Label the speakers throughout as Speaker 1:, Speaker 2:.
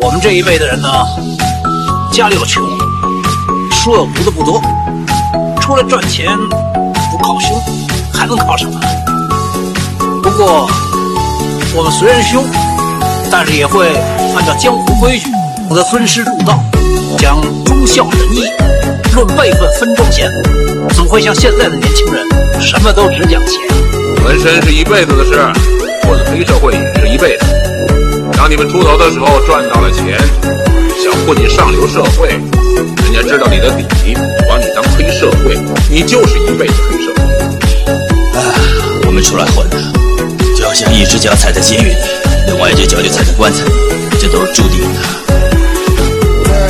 Speaker 1: 我们这一辈的人呢，家里又穷，书又读的不多，出来赚钱不靠胸，还能靠什么？不过我们虽然凶，但是也会按照江湖规矩，懂得尊师重道，讲忠孝仁义，论辈分分忠贤，总会像现在的年轻人，什么都只讲钱。
Speaker 2: 纹身是一辈子的事，混黑社会也是一辈子。当你们出头的时候赚到了钱，想混进上流社会，人家知道你的底，把你当黑社会，你就是一辈子黑社会。
Speaker 3: 啊，我们出来混的，就好像一只脚踩在监狱里，另外一只脚就踩在棺材里，这都是注定的。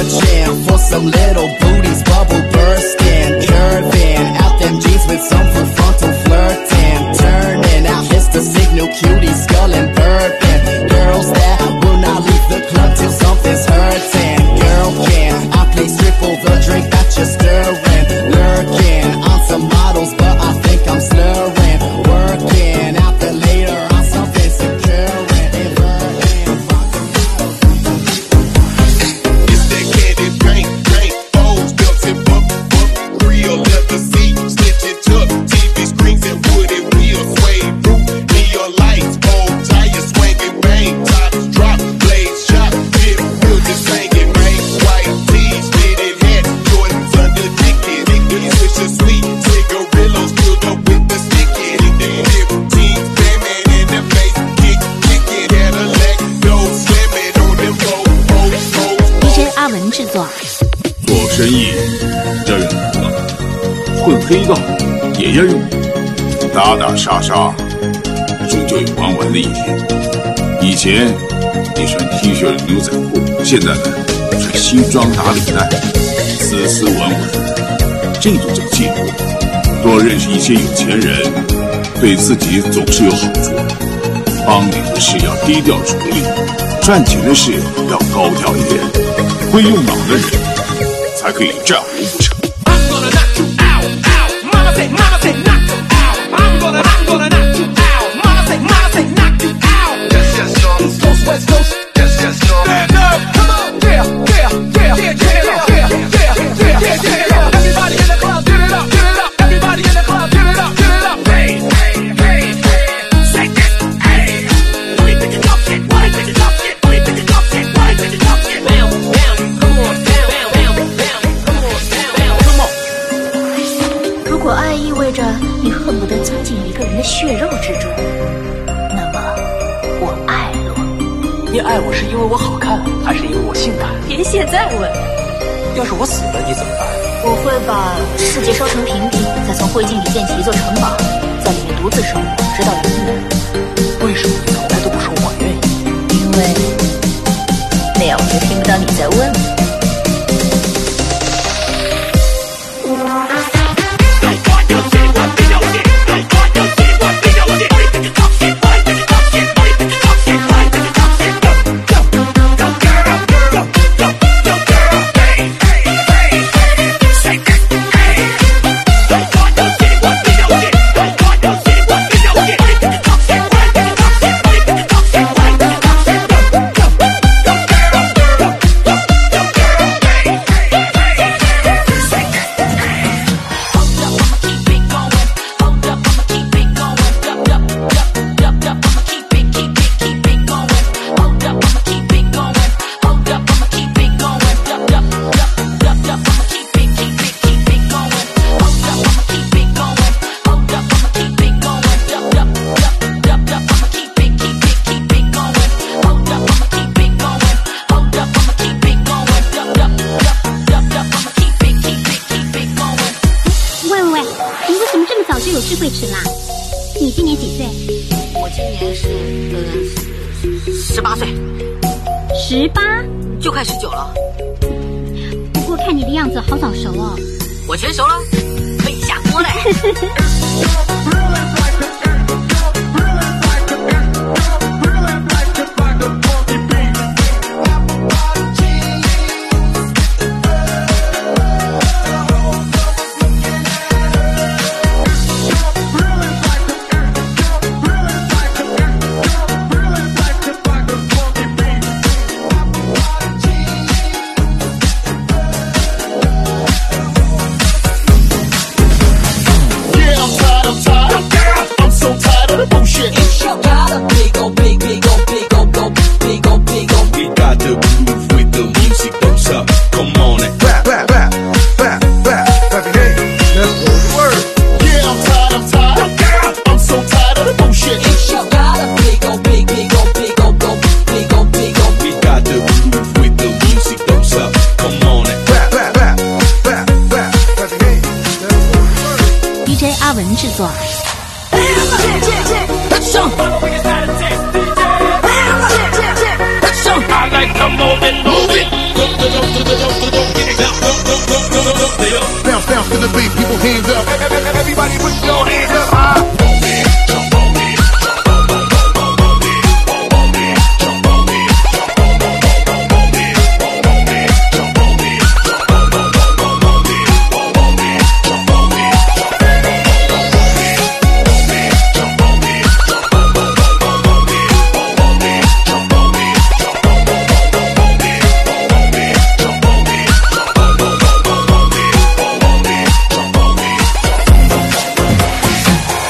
Speaker 4: Searching for some little booties, bubble bursting, curving out them jeans with some full frontal flirting, turning out just a signal cutie, skull
Speaker 5: 打打杀杀，终究有玩完的一天。以前你穿 T 恤牛仔裤，现在呢穿西装打领带，斯斯文文，这就叫进步。多认识一些有钱人，对自己总是有好处。帮你的事要低调处理，赚钱的事要高调一点。会用脑的人才可以战无不胜。
Speaker 6: 十八岁，
Speaker 7: 十八。
Speaker 6: 就快十九了。
Speaker 7: 不过看你的样子好早熟哦。
Speaker 6: 我全熟了，可以下锅嘞。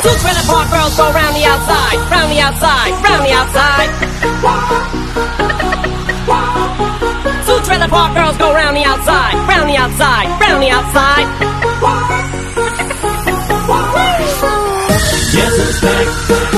Speaker 8: Two trailer park girls go round the outside, round the outside, round the outside. Two trailer park girls go round the outside, round the outside, round the outside.
Speaker 9: Yes, it's back.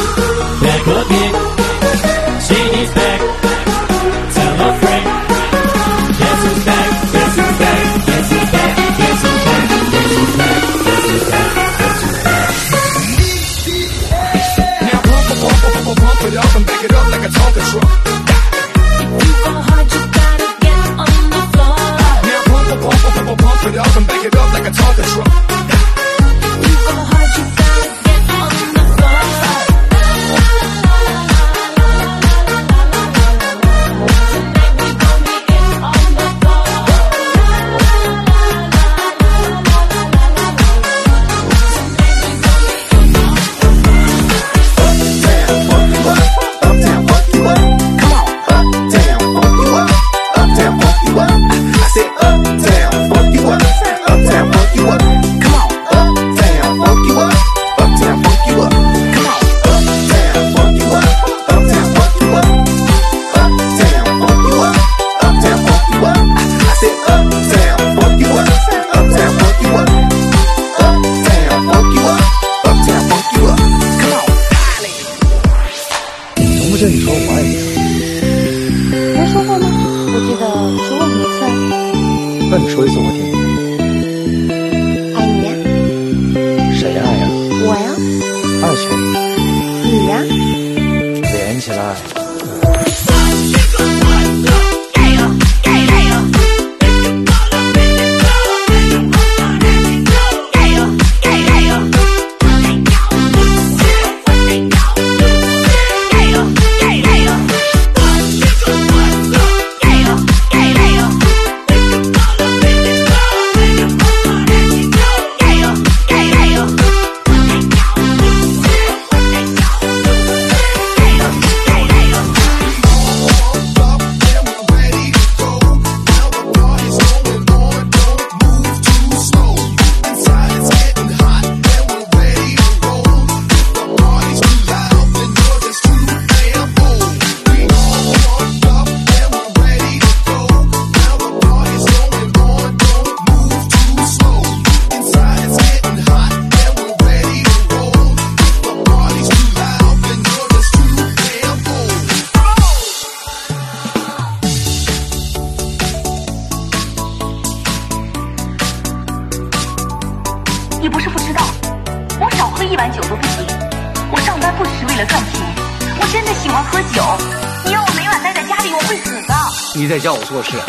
Speaker 1: Gosia.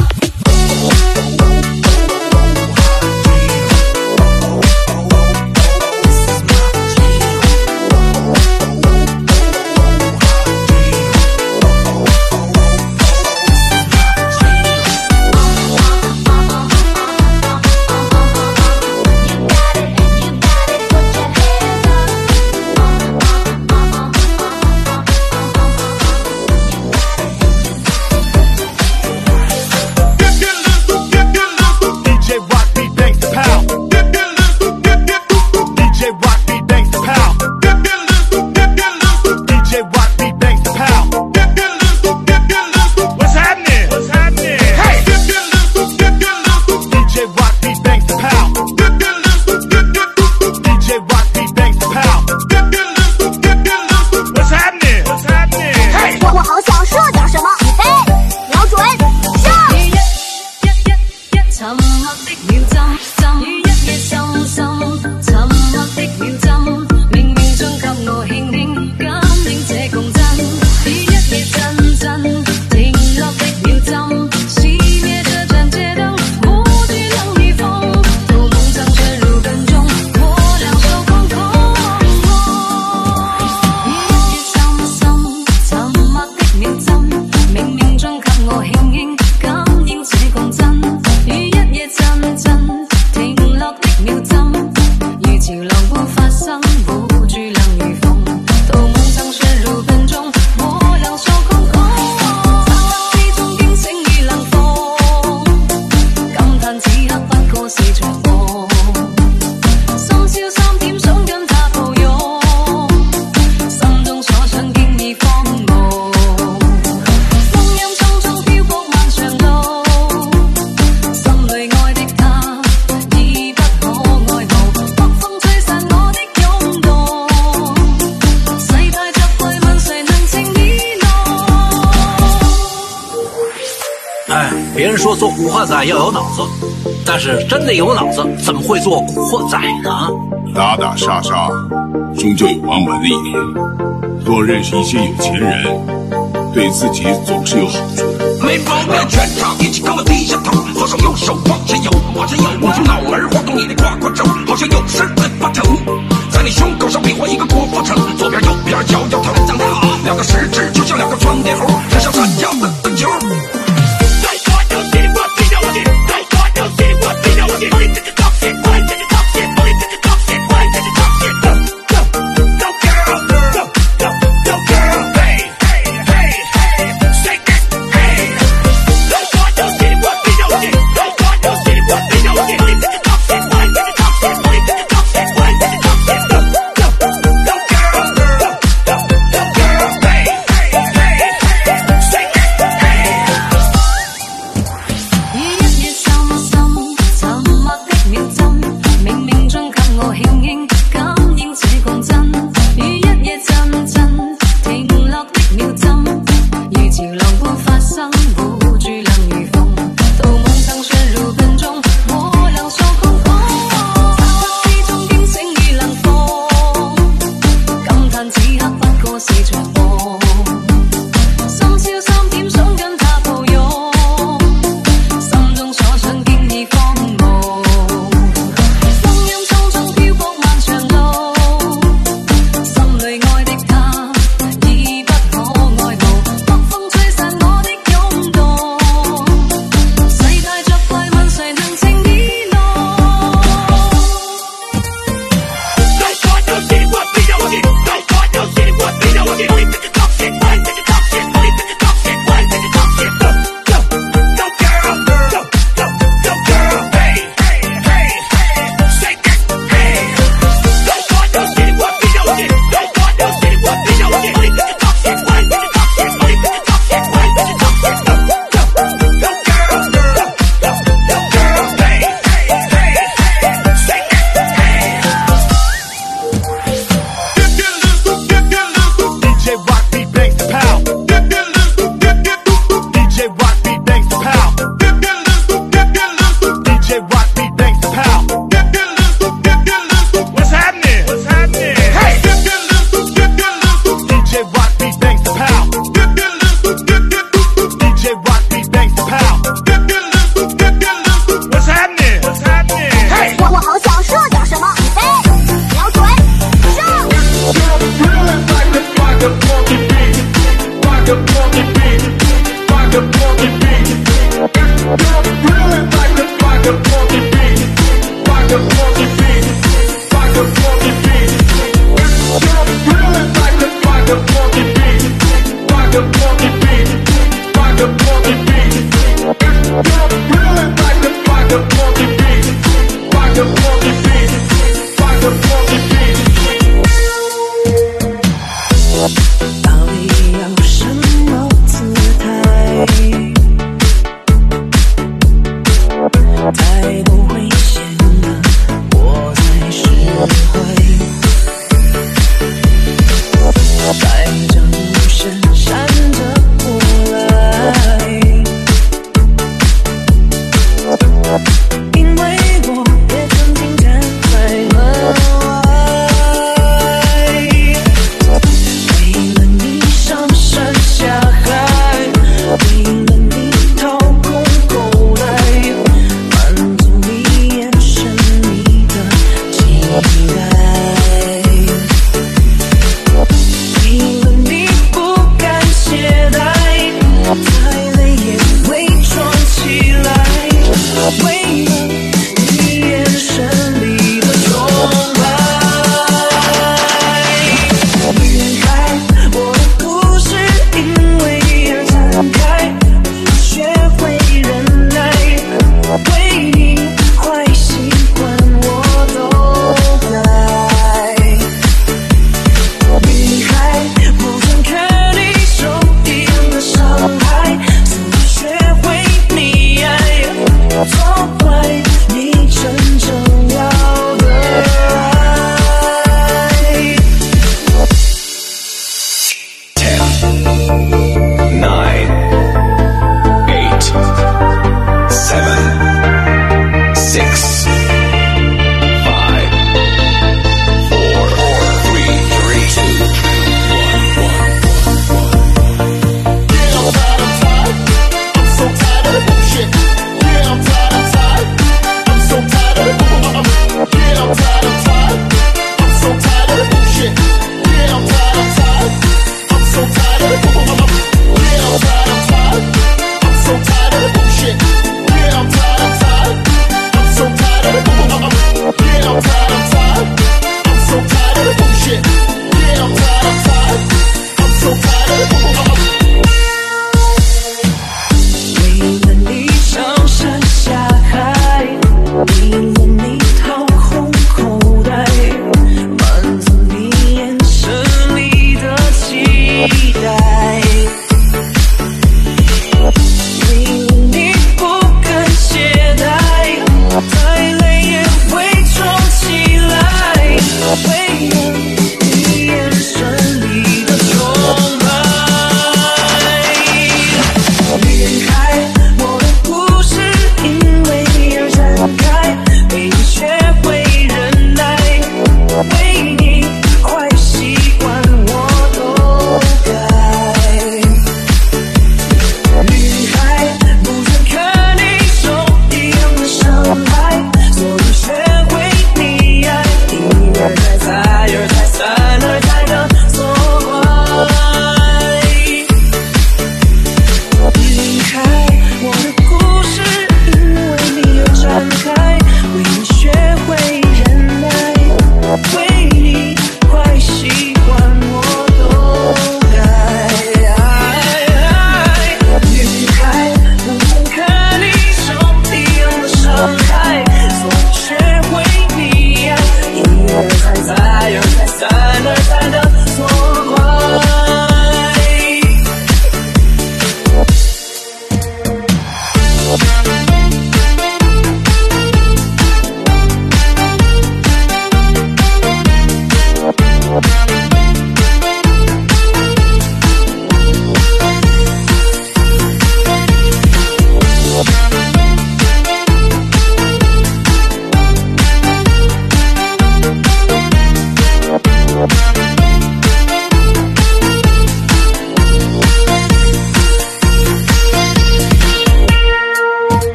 Speaker 1: 惑仔要有脑子，但是真的有脑子，怎么会做古惑仔呢？
Speaker 5: 打打杀杀，终究有玩完的一天。多认识一些有钱人，对自己总是有好处。
Speaker 2: 没毛病全场一起跟我低下头，左手右手往前游，往前游，捂住脑门晃动你的胯胯轴，好像有事在发愁。